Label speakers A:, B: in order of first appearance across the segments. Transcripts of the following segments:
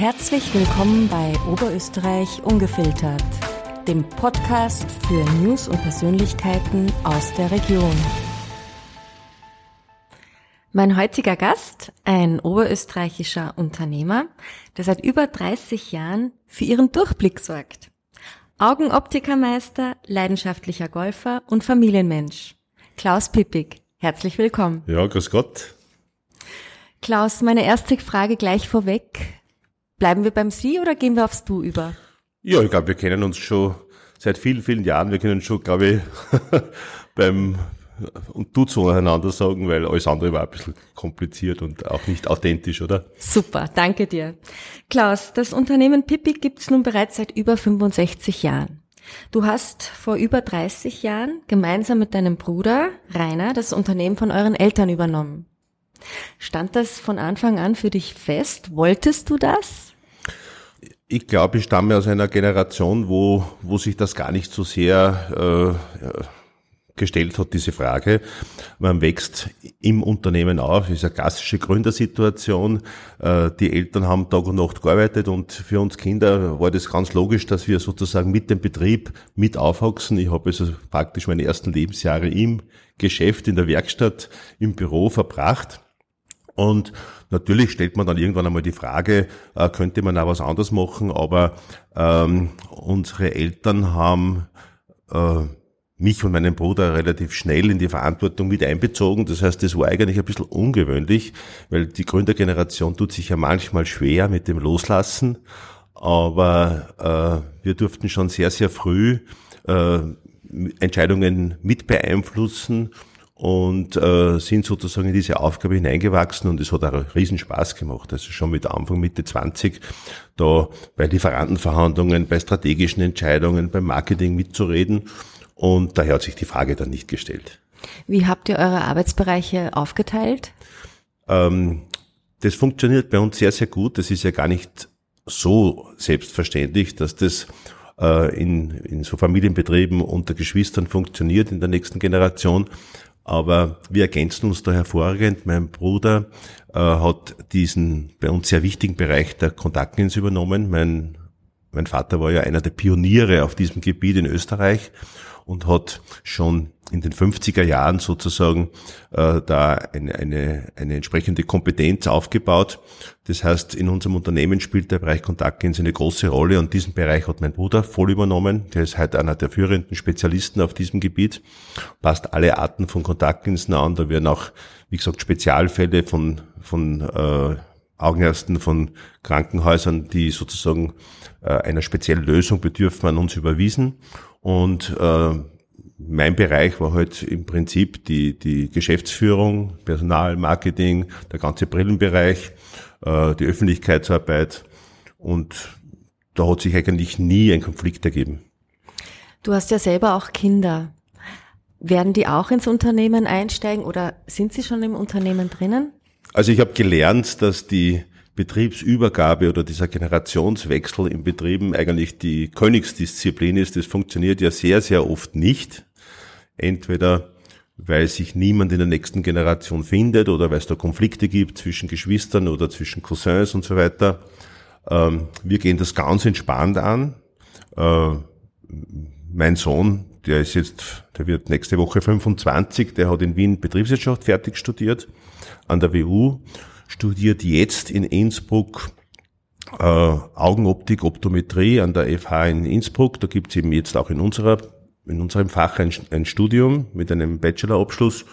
A: Herzlich willkommen bei Oberösterreich Ungefiltert, dem Podcast für News und Persönlichkeiten aus der Region. Mein heutiger Gast, ein oberösterreichischer Unternehmer, der seit über 30 Jahren für ihren Durchblick sorgt. Augenoptikermeister, leidenschaftlicher Golfer und Familienmensch. Klaus Pippig, herzlich willkommen.
B: Ja, grüß Gott.
A: Klaus, meine erste Frage gleich vorweg. Bleiben wir beim Sie oder gehen wir aufs Du über?
B: Ja, ich glaube, wir kennen uns schon seit vielen, vielen Jahren. Wir können schon, glaube ich, beim und du zueinander sagen, weil alles andere war ein bisschen kompliziert und auch nicht authentisch, oder?
A: Super, danke dir. Klaus, das Unternehmen Pippi gibt's nun bereits seit über 65 Jahren. Du hast vor über 30 Jahren gemeinsam mit deinem Bruder Rainer das Unternehmen von euren Eltern übernommen. Stand das von Anfang an für dich fest? Wolltest du das?
B: Ich glaube, ich stamme aus einer Generation, wo, wo sich das gar nicht so sehr äh, gestellt hat, diese Frage. Man wächst im Unternehmen auf, ist eine klassische Gründersituation. Äh, die Eltern haben Tag und Nacht gearbeitet und für uns Kinder war das ganz logisch, dass wir sozusagen mit dem Betrieb mit aufwachsen. Ich habe also praktisch meine ersten Lebensjahre im Geschäft, in der Werkstatt, im Büro verbracht. Und natürlich stellt man dann irgendwann einmal die Frage, äh, könnte man auch was anderes machen, aber ähm, unsere Eltern haben äh, mich und meinen Bruder relativ schnell in die Verantwortung mit einbezogen. Das heißt, das war eigentlich ein bisschen ungewöhnlich, weil die Gründergeneration tut sich ja manchmal schwer mit dem Loslassen, aber äh, wir durften schon sehr, sehr früh äh, Entscheidungen mit beeinflussen und äh, sind sozusagen in diese Aufgabe hineingewachsen und es hat auch riesen Spaß gemacht. Also schon mit Anfang, Mitte 20 da bei Lieferantenverhandlungen, bei strategischen Entscheidungen, beim Marketing mitzureden und daher hat sich die Frage dann nicht gestellt.
A: Wie habt ihr eure Arbeitsbereiche aufgeteilt?
B: Ähm, das funktioniert bei uns sehr, sehr gut. Das ist ja gar nicht so selbstverständlich, dass das äh, in, in so Familienbetrieben unter Geschwistern funktioniert in der nächsten Generation. Aber wir ergänzen uns da hervorragend. Mein Bruder äh, hat diesen bei uns sehr wichtigen Bereich der Kontaktlinsen übernommen. Mein, mein Vater war ja einer der Pioniere auf diesem Gebiet in Österreich und hat schon in den 50er Jahren sozusagen äh, da eine, eine, eine entsprechende Kompetenz aufgebaut. Das heißt, in unserem Unternehmen spielt der Bereich Kontaktlinsen eine große Rolle und diesen Bereich hat mein Bruder voll übernommen. Der ist heute einer der führenden Spezialisten auf diesem Gebiet, passt alle Arten von Kontaktlinsen an. Da werden auch, wie gesagt, Spezialfälle von, von äh, Augenärzten von Krankenhäusern, die sozusagen äh, einer speziellen Lösung bedürfen, an uns überwiesen. Und äh, mein Bereich war halt im Prinzip die, die Geschäftsführung, Personal, Marketing, der ganze Brillenbereich, äh, die Öffentlichkeitsarbeit und da hat sich eigentlich nie ein Konflikt ergeben.
A: Du hast ja selber auch Kinder. Werden die auch ins Unternehmen einsteigen oder sind sie schon im Unternehmen drinnen?
B: Also ich habe gelernt, dass die Betriebsübergabe oder dieser Generationswechsel in Betrieben eigentlich die Königsdisziplin ist. Das funktioniert ja sehr, sehr oft nicht. Entweder weil sich niemand in der nächsten Generation findet oder weil es da Konflikte gibt zwischen Geschwistern oder zwischen Cousins und so weiter. Ähm, wir gehen das ganz entspannt an. Äh, mein Sohn, der ist jetzt, der wird nächste Woche 25, der hat in Wien Betriebswirtschaft fertig studiert an der WU, studiert jetzt in Innsbruck äh, Augenoptik, Optometrie an der FH in Innsbruck. Da gibt's eben jetzt auch in unserer in unserem Fach ein, ein Studium mit einem Bachelorabschluss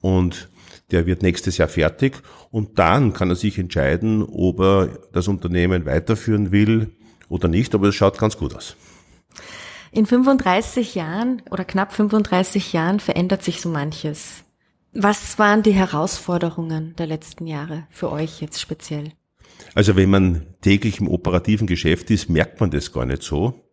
B: und der wird nächstes Jahr fertig und dann kann er sich entscheiden, ob er das Unternehmen weiterführen will oder nicht, aber es schaut ganz gut aus.
A: In 35 Jahren oder knapp 35 Jahren verändert sich so manches. Was waren die Herausforderungen der letzten Jahre für euch jetzt speziell?
B: Also wenn man täglich im operativen Geschäft ist, merkt man das gar nicht so.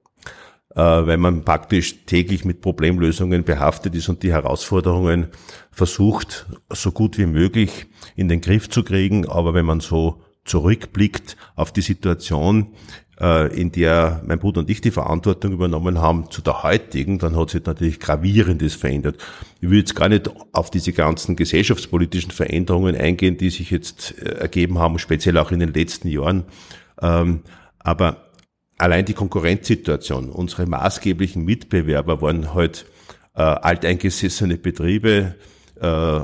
B: Äh, weil man praktisch täglich mit Problemlösungen behaftet ist und die Herausforderungen versucht, so gut wie möglich in den Griff zu kriegen. Aber wenn man so zurückblickt auf die Situation, in der mein Bruder und ich die Verantwortung übernommen haben, zu der heutigen, dann hat sich natürlich gravierendes verändert. Ich will jetzt gar nicht auf diese ganzen gesellschaftspolitischen Veränderungen eingehen, die sich jetzt äh, ergeben haben, speziell auch in den letzten Jahren Ähm, aber allein die Konkurrenzsituation, unsere maßgeblichen Mitbewerber waren halt äh, alteingesessene Betriebe äh,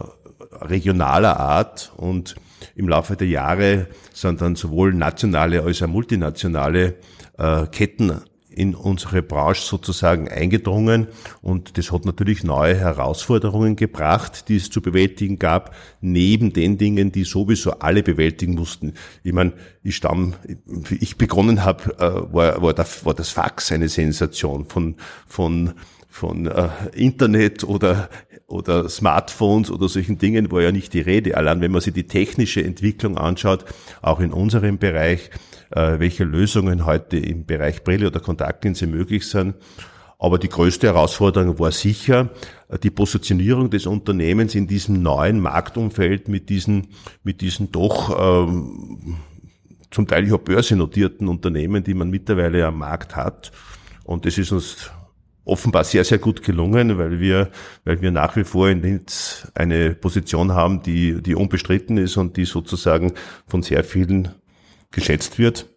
B: regionaler Art und im Laufe der Jahre sind dann sowohl nationale als auch multinationale äh, Ketten in unsere Branche sozusagen eingedrungen und das hat natürlich neue Herausforderungen gebracht, die es zu bewältigen gab, neben den Dingen, die sowieso alle bewältigen mussten. Ich meine, ich stamm, ich begonnen habe, äh, war, war, war das Fax eine Sensation von, von von äh, Internet oder, oder Smartphones oder solchen Dingen war ja nicht die Rede. Allein wenn man sich die technische Entwicklung anschaut, auch in unserem Bereich, äh, welche Lösungen heute im Bereich Brille oder Kontaktlinse möglich sind. Aber die größte Herausforderung war sicher äh, die Positionierung des Unternehmens in diesem neuen Marktumfeld mit diesen, mit diesen doch ähm, zum Teil ja börsennotierten Unternehmen, die man mittlerweile am Markt hat. Und das ist uns offenbar sehr, sehr gut gelungen, weil wir, weil wir nach wie vor in Linz eine Position haben, die, die unbestritten ist und die sozusagen von sehr vielen geschätzt wird.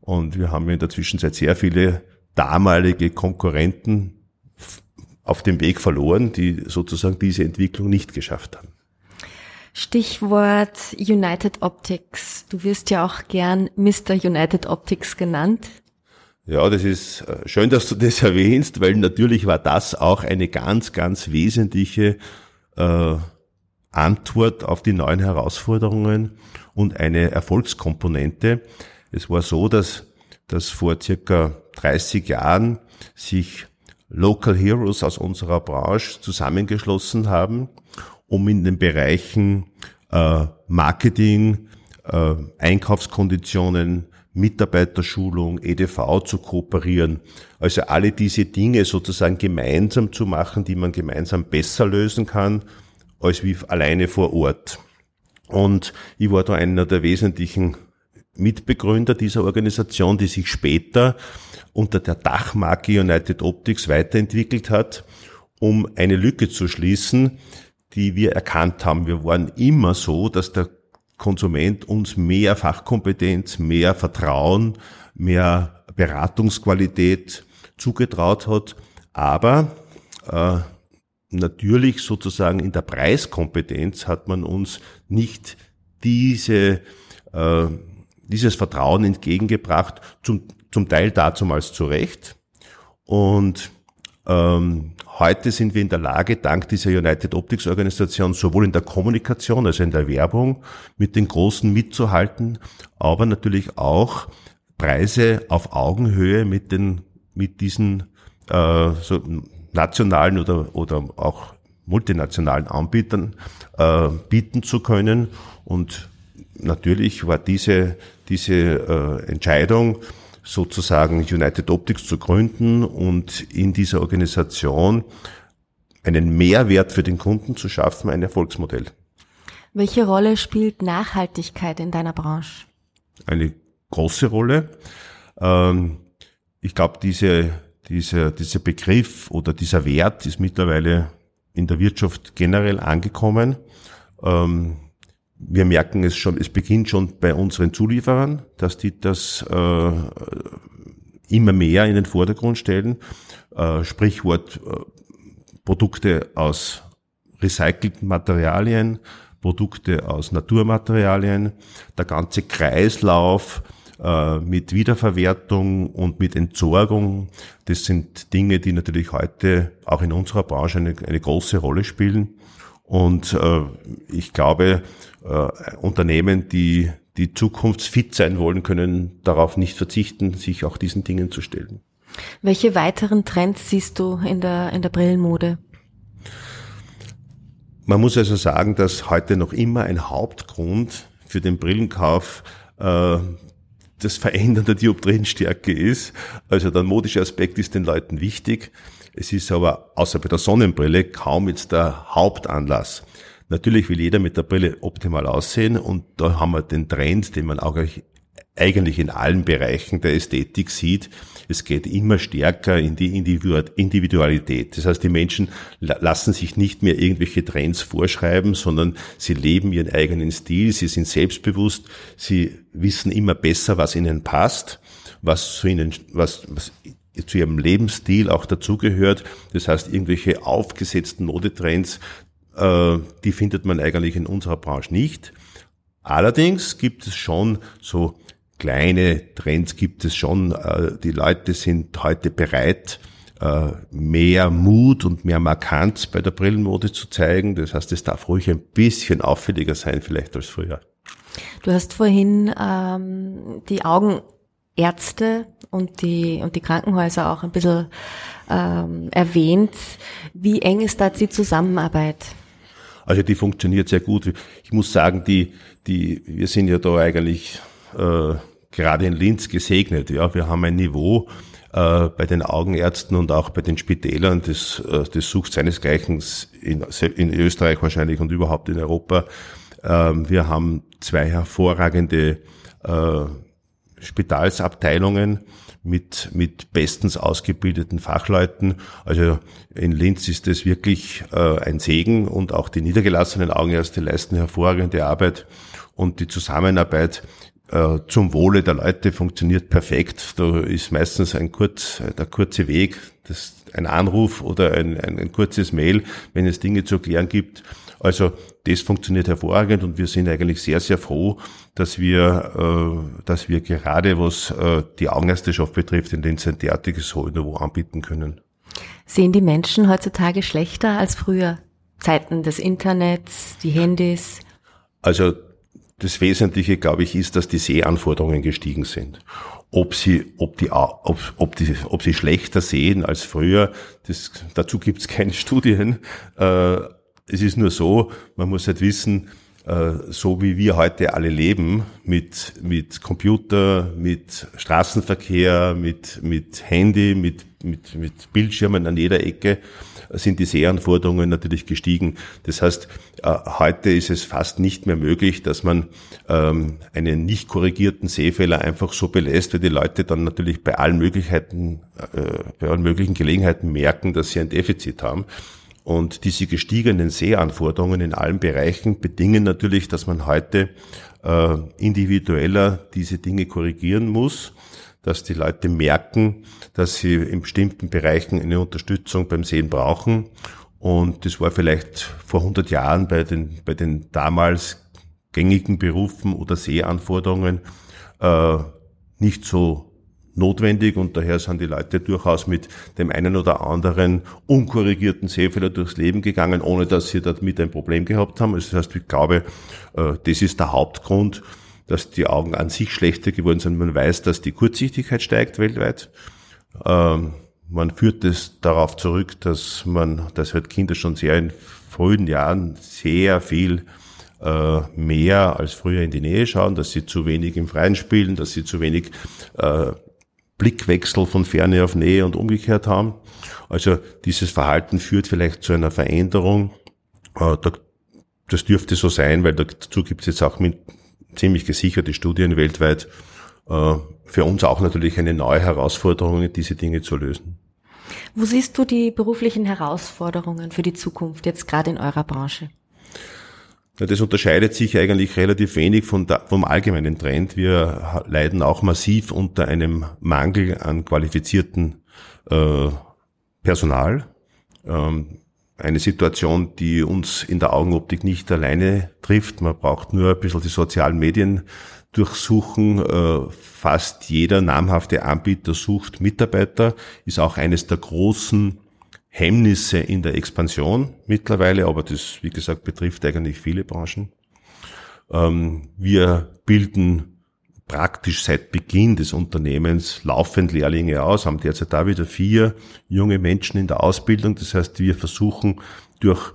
B: Und wir haben in der Zwischenzeit sehr viele damalige Konkurrenten auf dem Weg verloren, die sozusagen diese Entwicklung nicht geschafft haben.
A: Stichwort United Optics. Du wirst ja auch gern Mr. United Optics genannt.
B: Ja, das ist äh, schön, dass du das erwähnst, weil natürlich war das auch eine ganz, ganz wesentliche äh, Antwort auf die neuen Herausforderungen und eine Erfolgskomponente. Es war so, dass, dass vor circa 30 Jahren sich Local Heroes aus unserer Branche zusammengeschlossen haben, um in den Bereichen äh, Marketing, äh, Einkaufskonditionen, Mitarbeiterschulung, EDV zu kooperieren. Also alle diese Dinge sozusagen gemeinsam zu machen, die man gemeinsam besser lösen kann, als wie alleine vor Ort. Und ich war da einer der wesentlichen Mitbegründer dieser Organisation, die sich später unter der Dachmarke United Optics weiterentwickelt hat, um eine Lücke zu schließen, die wir erkannt haben. Wir waren immer so, dass der Konsument uns mehr Fachkompetenz, mehr Vertrauen, mehr Beratungsqualität zugetraut hat, aber äh, natürlich sozusagen in der Preiskompetenz hat man uns nicht diese, äh, dieses Vertrauen entgegengebracht, zum, zum Teil dazumals zu Recht. Und ähm, heute sind wir in der Lage, dank dieser United Optics Organisation sowohl in der Kommunikation, also in der Werbung, mit den Großen mitzuhalten, aber natürlich auch Preise auf Augenhöhe mit den, mit diesen äh, so nationalen oder, oder auch multinationalen Anbietern äh, bieten zu können. Und natürlich war diese, diese äh, Entscheidung, sozusagen United Optics zu gründen und in dieser Organisation einen Mehrwert für den Kunden zu schaffen, ein Erfolgsmodell.
A: Welche Rolle spielt Nachhaltigkeit in deiner Branche?
B: Eine große Rolle. Ähm, ich glaube, diese, diese, dieser Begriff oder dieser Wert ist mittlerweile in der Wirtschaft generell angekommen. Ähm, wir merken es schon, es beginnt schon bei unseren Zulieferern, dass die das äh, immer mehr in den Vordergrund stellen. Äh, Sprichwort äh, Produkte aus recycelten Materialien, Produkte aus Naturmaterialien, der ganze Kreislauf äh, mit Wiederverwertung und mit Entsorgung, das sind Dinge, die natürlich heute auch in unserer Branche eine, eine große Rolle spielen. Und äh, ich glaube, äh, Unternehmen, die die zukunftsfit sein wollen, können darauf nicht verzichten, sich auch diesen Dingen zu stellen.
A: Welche weiteren Trends siehst du in der, in der Brillenmode?
B: Man muss also sagen, dass heute noch immer ein Hauptgrund für den Brillenkauf äh, das Verändern der Dioptrienstärke ist. Also der modische Aspekt ist den Leuten wichtig. Es ist aber außer bei der Sonnenbrille kaum jetzt der Hauptanlass. Natürlich will jeder mit der Brille optimal aussehen und da haben wir den Trend, den man auch eigentlich in allen Bereichen der Ästhetik sieht, es geht immer stärker in die Individualität. Das heißt, die Menschen lassen sich nicht mehr irgendwelche Trends vorschreiben, sondern sie leben ihren eigenen Stil, sie sind selbstbewusst, sie wissen immer besser, was ihnen passt, was zu ihnen, was, was zu ihrem Lebensstil auch dazugehört. Das heißt, irgendwelche aufgesetzten Modetrends, äh, die findet man eigentlich in unserer Branche nicht. Allerdings gibt es schon so kleine Trends gibt es schon. Äh, die Leute sind heute bereit, äh, mehr Mut und mehr Markanz bei der Brillenmode zu zeigen. Das heißt, es darf ruhig ein bisschen auffälliger sein vielleicht als früher.
A: Du hast vorhin ähm, die Augenärzte und die, und die Krankenhäuser auch ein bisschen ähm, erwähnt. Wie eng ist da die Zusammenarbeit?
B: Also die funktioniert sehr gut. Ich muss sagen, die, die, wir sind ja da eigentlich äh, gerade in Linz gesegnet. Ja, wir haben ein Niveau äh, bei den Augenärzten und auch bei den Spitälern, das, äh, das sucht seinesgleichen in, in Österreich wahrscheinlich und überhaupt in Europa. Ähm, wir haben zwei hervorragende äh, Spitalsabteilungen mit, mit bestens ausgebildeten Fachleuten. Also in Linz ist es wirklich äh, ein Segen und auch die niedergelassenen Augenärzte leisten hervorragende Arbeit und die Zusammenarbeit äh, zum Wohle der Leute funktioniert perfekt. Da ist meistens ein kurz, der kurze Weg, das, ein Anruf oder ein, ein, ein kurzes Mail, wenn es Dinge zu klären gibt. Also das funktioniert hervorragend und wir sind eigentlich sehr, sehr froh, dass wir, äh, dass wir gerade was äh, die Augenärzteschaft betrifft, in den ein derartiges Niveau anbieten können.
A: Sehen die Menschen heutzutage schlechter als früher? Zeiten des Internets, die Handys?
B: Also das Wesentliche, glaube ich, ist, dass die Sehanforderungen gestiegen sind. Ob sie, ob die, ob, ob die, ob sie schlechter sehen als früher, das, dazu gibt es keine Studien. Äh, es ist nur so, man muss halt wissen, äh, so wie wir heute alle leben, mit, mit Computer, mit Straßenverkehr, mit, mit Handy, mit, mit, mit Bildschirmen an jeder Ecke, sind die Sehanforderungen natürlich gestiegen. Das heißt, äh, heute ist es fast nicht mehr möglich, dass man ähm, einen nicht korrigierten Sehfehler einfach so belässt, weil die Leute dann natürlich bei allen Möglichkeiten, äh, bei allen möglichen Gelegenheiten merken, dass sie ein Defizit haben. Und diese gestiegenen Sehanforderungen in allen Bereichen bedingen natürlich, dass man heute äh, individueller diese Dinge korrigieren muss dass die Leute merken, dass sie in bestimmten Bereichen eine Unterstützung beim Sehen brauchen. Und das war vielleicht vor 100 Jahren bei den, bei den damals gängigen Berufen oder Sehanforderungen äh, nicht so notwendig und daher sind die Leute durchaus mit dem einen oder anderen unkorrigierten Sehfehler durchs Leben gegangen, ohne dass sie damit ein Problem gehabt haben. Also das heißt, ich glaube, äh, das ist der Hauptgrund, dass die Augen an sich schlechter geworden sind. Man weiß, dass die Kurzsichtigkeit steigt weltweit. Ähm, man führt es darauf zurück, dass man, dass halt Kinder schon sehr in frühen Jahren sehr viel äh, mehr als früher in die Nähe schauen, dass sie zu wenig im Freien spielen, dass sie zu wenig äh, Blickwechsel von Ferne auf Nähe und umgekehrt haben. Also dieses Verhalten führt vielleicht zu einer Veränderung. Äh, das dürfte so sein, weil dazu gibt es jetzt auch ziemlich gesicherte Studien weltweit. Äh, für uns auch natürlich eine neue Herausforderung, diese Dinge zu lösen.
A: Wo siehst du die beruflichen Herausforderungen für die Zukunft, jetzt gerade in eurer Branche?
B: Das unterscheidet sich eigentlich relativ wenig der, vom allgemeinen Trend. Wir leiden auch massiv unter einem Mangel an qualifizierten äh, Personal. Ähm, eine Situation, die uns in der Augenoptik nicht alleine trifft. Man braucht nur ein bisschen die sozialen Medien durchsuchen. Äh, fast jeder namhafte Anbieter sucht Mitarbeiter, ist auch eines der großen Hemmnisse in der Expansion mittlerweile, aber das, wie gesagt, betrifft eigentlich viele Branchen. Ähm, wir bilden praktisch seit Beginn des Unternehmens laufend Lehrlinge aus, haben derzeit da wieder vier junge Menschen in der Ausbildung. Das heißt, wir versuchen durch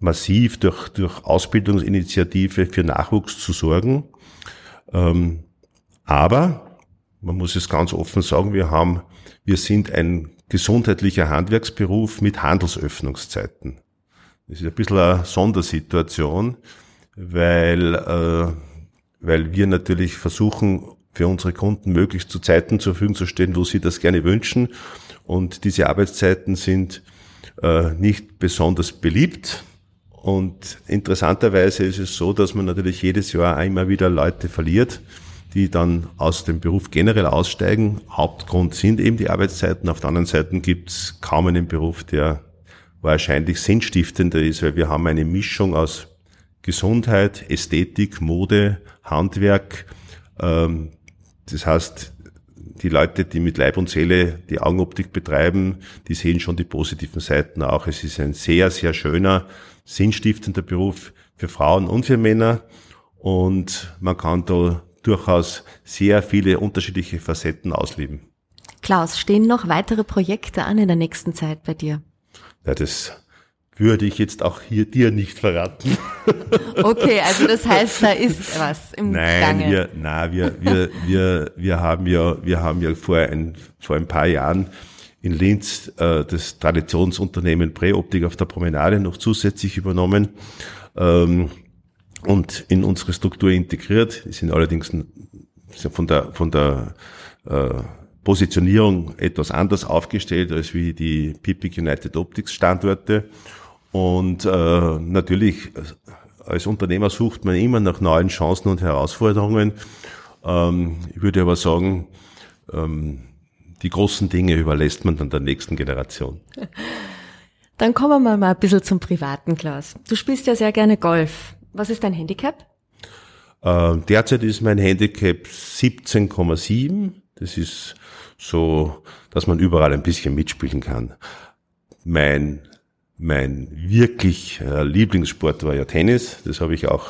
B: massiv durch, durch Ausbildungsinitiative für Nachwuchs zu sorgen. Ähm, aber man muss es ganz offen sagen, wir haben, wir sind ein gesundheitlicher Handwerksberuf mit Handelsöffnungszeiten. Das ist ein bisschen eine Sondersituation, weil äh, weil wir natürlich versuchen, für unsere Kunden möglichst zu Zeiten zur Verfügung zu stellen, wo sie das gerne wünschen. Und diese Arbeitszeiten sind äh, nicht besonders beliebt. Und interessanterweise ist es so, dass man natürlich jedes Jahr einmal wieder Leute verliert, die dann aus dem Beruf generell aussteigen. Hauptgrund sind eben die Arbeitszeiten. Auf der anderen Seite gibt es kaum einen Beruf, der wahrscheinlich sinnstiftender ist, weil wir haben eine Mischung aus Gesundheit, Ästhetik, Mode, Handwerk. Ähm, das heißt, die Leute, die mit Leib und Seele die Augenoptik betreiben, die sehen schon die positiven Seiten auch. Es ist ein sehr, sehr schöner, sinnstiftender Beruf für Frauen und für Männer. Und man kann da durchaus sehr viele unterschiedliche Facetten ausleben.
A: Klaus, stehen noch weitere Projekte an in der nächsten Zeit bei dir?
B: Ja, das würde ich jetzt auch hier dir nicht verraten.
A: Okay, also das heißt, da ist was im
B: nein,
A: Gange.
B: Wir, nein, wir, wir, wir, wir haben ja, wir haben ja vor ein, vor ein paar Jahren in Linz äh, das Traditionsunternehmen Präoptik auf der Promenade noch zusätzlich übernommen ähm, und in unsere Struktur integriert. Die sind allerdings von der, von der äh, Positionierung etwas anders aufgestellt als wie die Pipic United Optics Standorte. Und äh, natürlich als Unternehmer sucht man immer nach neuen Chancen und Herausforderungen. Ähm, ich würde aber sagen, ähm, die großen Dinge überlässt man dann der nächsten Generation.
A: Dann kommen wir mal ein bisschen zum privaten, Klaus. Du spielst ja sehr gerne Golf. Was ist dein Handicap?
B: Äh, derzeit ist mein Handicap 17,7. Das ist so, dass man überall ein bisschen mitspielen kann. Mein, mein wirklich äh, Lieblingssport war ja Tennis. Das habe ich auch,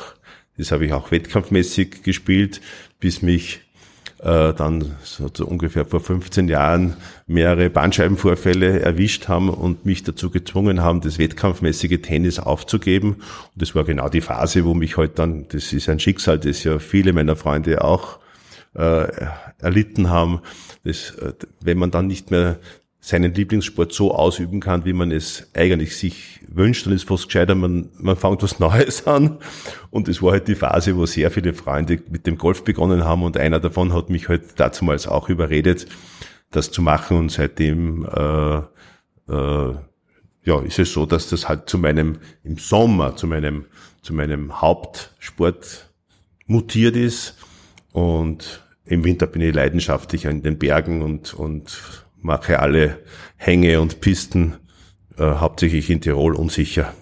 B: das habe ich auch wettkampfmäßig gespielt, bis mich äh, dann so, ungefähr vor 15 Jahren mehrere Bandscheibenvorfälle erwischt haben und mich dazu gezwungen haben, das wettkampfmäßige Tennis aufzugeben. Und das war genau die Phase, wo mich heute halt dann, das ist ein Schicksal, das ja viele meiner Freunde auch äh, erlitten haben, das, äh, wenn man dann nicht mehr seinen Lieblingssport so ausüben kann, wie man es eigentlich sich wünscht, dann ist fast gescheiter, man, man fängt was Neues an. Und es war halt die Phase, wo sehr viele Freunde mit dem Golf begonnen haben und einer davon hat mich halt dazumals auch überredet, das zu machen und seitdem äh, äh, ja, ist es so, dass das halt zu meinem, im Sommer, zu meinem, zu meinem Hauptsport mutiert ist und im Winter bin ich leidenschaftlich in den Bergen und, und mache alle Hänge und Pisten, äh, hauptsächlich in Tirol unsicher.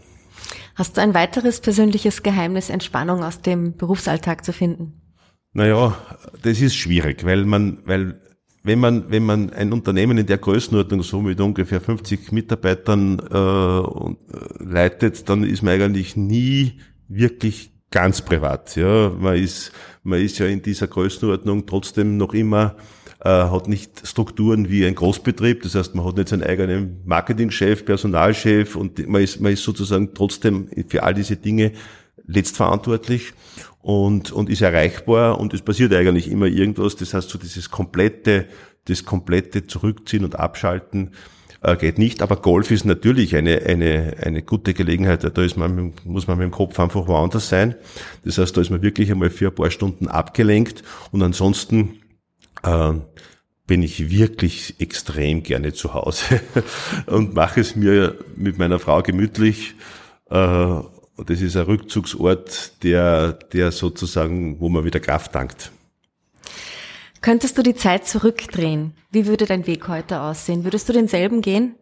A: Hast du ein weiteres persönliches Geheimnis, Entspannung aus dem Berufsalltag zu finden?
B: Naja, das ist schwierig, weil man, weil wenn man, wenn man ein Unternehmen in der Größenordnung so mit ungefähr 50 Mitarbeitern äh, äh, leitet, dann ist man eigentlich nie wirklich ganz privat. Ja, man ist, man ist ja in dieser Größenordnung trotzdem noch immer hat nicht Strukturen wie ein Großbetrieb. Das heißt, man hat nicht seinen eigenen Marketingchef, Personalchef und man ist, man ist sozusagen trotzdem für all diese Dinge letztverantwortlich und, und ist erreichbar und es passiert eigentlich immer irgendwas. Das heißt, so dieses komplette, das komplette Zurückziehen und Abschalten äh, geht nicht. Aber Golf ist natürlich eine, eine, eine gute Gelegenheit. Da ist man, muss man mit dem Kopf einfach woanders sein. Das heißt, da ist man wirklich einmal für ein paar Stunden abgelenkt und ansonsten äh, bin ich wirklich extrem gerne zu Hause und mache es mir mit meiner Frau gemütlich. Äh, das ist ein Rückzugsort, der, der sozusagen, wo man wieder Kraft tankt.
A: Könntest du die Zeit zurückdrehen? Wie würde dein Weg heute aussehen? Würdest du denselben gehen?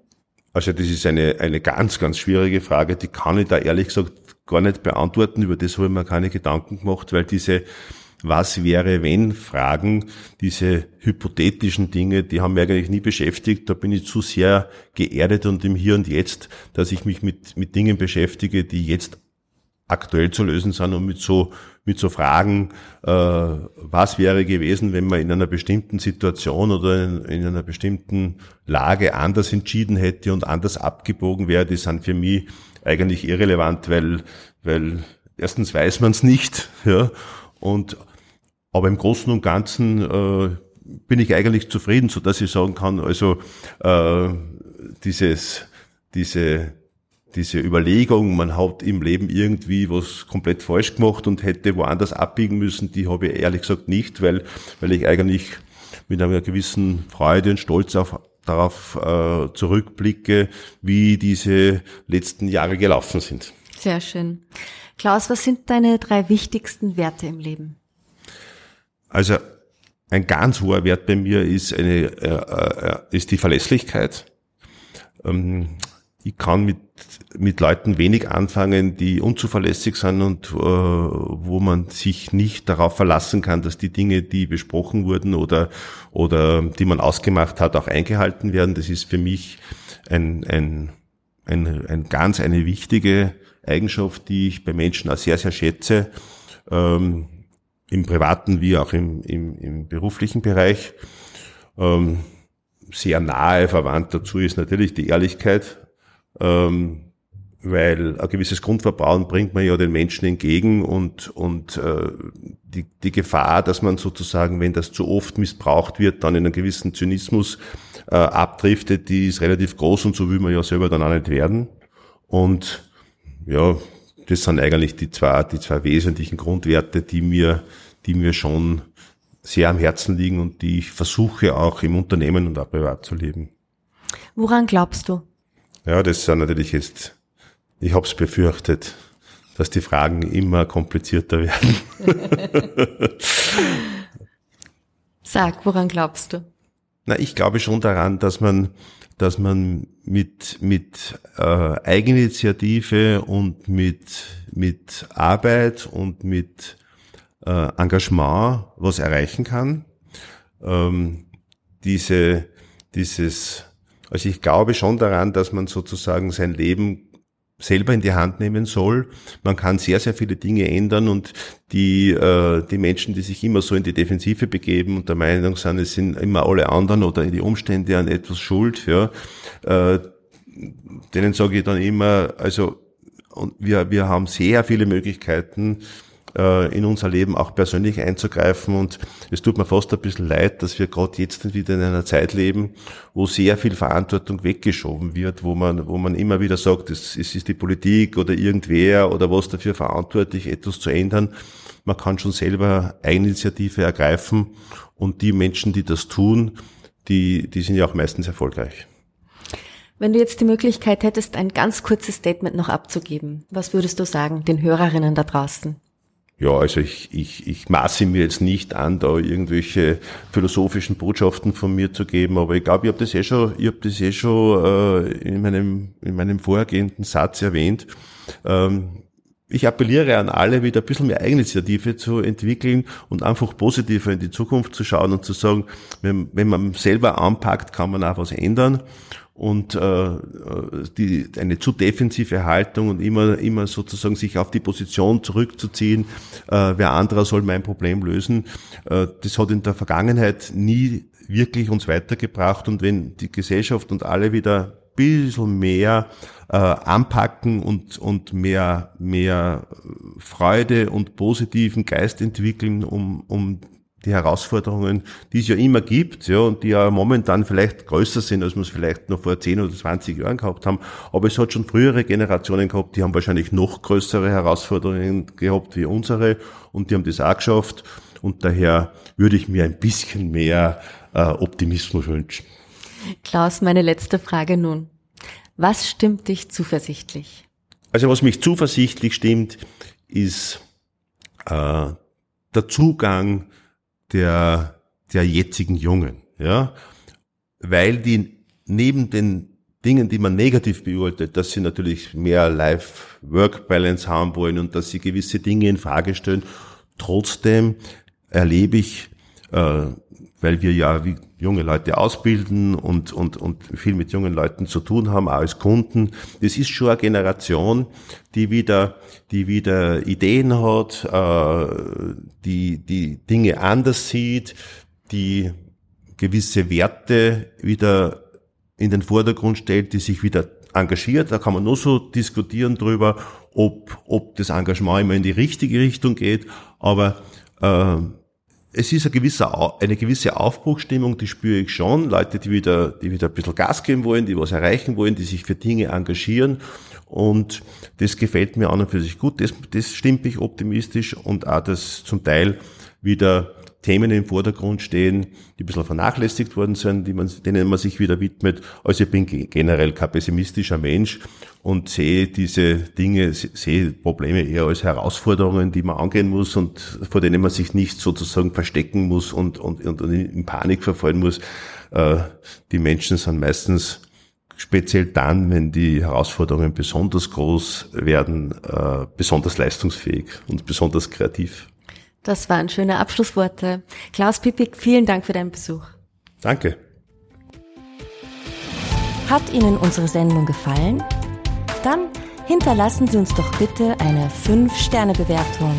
B: Also das ist eine, eine ganz, ganz schwierige Frage, die kann ich da ehrlich gesagt gar nicht beantworten. Über das habe ich mir keine Gedanken gemacht, weil diese was wäre wenn Fragen, diese hypothetischen Dinge, die haben mich eigentlich nie beschäftigt. Da bin ich zu sehr geerdet und im Hier und Jetzt, dass ich mich mit, mit Dingen beschäftige, die jetzt aktuell zu lösen sind und mit so, mit so Fragen, äh, was wäre gewesen, wenn man in einer bestimmten Situation oder in, in, einer bestimmten Lage anders entschieden hätte und anders abgebogen wäre, die sind für mich eigentlich irrelevant, weil, weil erstens weiß man es nicht, ja, und aber im Großen und Ganzen äh, bin ich eigentlich zufrieden, so dass ich sagen kann, also äh, dieses, diese diese Überlegung, man hat im Leben irgendwie was komplett falsch gemacht und hätte woanders abbiegen müssen, die habe ich ehrlich gesagt nicht, weil, weil ich eigentlich mit einer gewissen Freude und Stolz auf, darauf äh, zurückblicke, wie diese letzten Jahre gelaufen sind.
A: Sehr schön. Klaus, was sind deine drei wichtigsten Werte im Leben?
B: Also ein ganz hoher Wert bei mir ist eine äh, äh, ist die Verlässlichkeit. Ähm, ich kann mit mit Leuten wenig anfangen, die unzuverlässig sind und äh, wo man sich nicht darauf verlassen kann, dass die Dinge, die besprochen wurden oder oder die man ausgemacht hat, auch eingehalten werden. Das ist für mich ein ein ein, ein ganz eine wichtige Eigenschaft, die ich bei Menschen auch sehr sehr schätze. Ähm, im privaten wie auch im, im, im beruflichen Bereich. Ähm, sehr nahe verwandt dazu ist natürlich die Ehrlichkeit, ähm, weil ein gewisses Grundvertrauen bringt man ja den Menschen entgegen und, und äh, die, die Gefahr, dass man sozusagen, wenn das zu oft missbraucht wird, dann in einen gewissen Zynismus äh, abdriftet, die ist relativ groß und so will man ja selber dann auch nicht werden. Und ja, das sind eigentlich die zwei, die zwei wesentlichen Grundwerte, die mir, die mir schon sehr am Herzen liegen und die ich versuche auch im Unternehmen und auch privat zu leben.
A: Woran glaubst du?
B: Ja, das sind natürlich jetzt, ich habe es befürchtet, dass die Fragen immer komplizierter werden.
A: Sag, woran glaubst du?
B: Na, ich glaube schon daran, dass man dass man mit, mit äh, Eigeninitiative und mit, mit Arbeit und mit äh, Engagement was erreichen kann. Ähm, diese, dieses, also ich glaube schon daran, dass man sozusagen sein Leben selber in die Hand nehmen soll. Man kann sehr, sehr viele Dinge ändern und die, äh, die Menschen, die sich immer so in die Defensive begeben und der Meinung sind, es sind immer alle anderen oder die Umstände an etwas schuld, ja, äh, denen sage ich dann immer, also wir, wir haben sehr viele Möglichkeiten, in unser Leben auch persönlich einzugreifen. Und es tut mir fast ein bisschen leid, dass wir gerade jetzt wieder in einer Zeit leben, wo sehr viel Verantwortung weggeschoben wird, wo man, wo man immer wieder sagt, es, es ist die Politik oder irgendwer oder was dafür verantwortlich, etwas zu ändern. Man kann schon selber Eigeninitiative ergreifen und die Menschen, die das tun, die, die sind ja auch meistens erfolgreich.
A: Wenn du jetzt die Möglichkeit hättest, ein ganz kurzes Statement noch abzugeben, was würdest du sagen den Hörerinnen da draußen?
B: Ja, also ich, ich, ich maße mir jetzt nicht an, da irgendwelche philosophischen Botschaften von mir zu geben, aber ich glaube, ich habe das eh schon, ich habe das eh schon äh, in meinem in meinem vorgehenden Satz erwähnt. Ähm, ich appelliere an alle, wieder ein bisschen mehr Eigeninitiative zu entwickeln und einfach positiver in die Zukunft zu schauen und zu sagen, wenn, wenn man selber anpackt, kann man auch was ändern und äh, die, eine zu defensive Haltung und immer, immer sozusagen sich auf die Position zurückzuziehen, äh, wer anderer soll mein Problem lösen, äh, das hat in der Vergangenheit nie wirklich uns weitergebracht und wenn die Gesellschaft und alle wieder bisschen mehr äh, anpacken und, und mehr, mehr Freude und positiven Geist entwickeln, um, um die Herausforderungen, die es ja immer gibt, ja, und die ja momentan vielleicht größer sind, als wir es vielleicht noch vor 10 oder 20 Jahren gehabt haben. Aber es hat schon frühere Generationen gehabt, die haben wahrscheinlich noch größere Herausforderungen gehabt wie unsere und die haben das auch geschafft. Und daher würde ich mir ein bisschen mehr äh, Optimismus wünschen.
A: Klaus, meine letzte Frage nun. Was stimmt dich zuversichtlich?
B: Also was mich zuversichtlich stimmt, ist äh, der Zugang der, der jetzigen Jungen, ja, weil die neben den Dingen, die man negativ beurteilt, dass sie natürlich mehr Life-Work-Balance haben wollen und dass sie gewisse Dinge in Frage stellen. Trotzdem erlebe ich, äh, weil wir ja wie junge Leute ausbilden und, und, und viel mit jungen Leuten zu tun haben, auch als Kunden. Das ist schon eine Generation, die wieder, die wieder Ideen hat, äh, die, die Dinge anders sieht, die gewisse Werte wieder in den Vordergrund stellt, die sich wieder engagiert. Da kann man nur so diskutieren drüber, ob, ob das Engagement immer in die richtige Richtung geht. Aber äh, es ist eine gewisse, eine gewisse Aufbruchstimmung, die spüre ich schon. Leute, die wieder, die wieder ein bisschen Gas geben wollen, die was erreichen wollen, die sich für Dinge engagieren. Und das gefällt mir an und für sich gut. Das, das stimmt mich optimistisch und auch, dass zum Teil wieder Themen im Vordergrund stehen, die ein bisschen vernachlässigt worden sind, man, denen man sich wieder widmet. Also ich bin generell kein pessimistischer Mensch und sehe diese Dinge, sehe Probleme eher als Herausforderungen, die man angehen muss und vor denen man sich nicht sozusagen verstecken muss und, und, und in Panik verfallen muss. Äh, die Menschen sind meistens speziell dann, wenn die Herausforderungen besonders groß werden, äh, besonders leistungsfähig und besonders kreativ.
A: Das waren schöne Abschlussworte. Klaus Pippig, vielen Dank für deinen Besuch.
B: Danke.
A: Hat Ihnen unsere Sendung gefallen? Dann hinterlassen Sie uns doch bitte eine 5-Sterne-Bewertung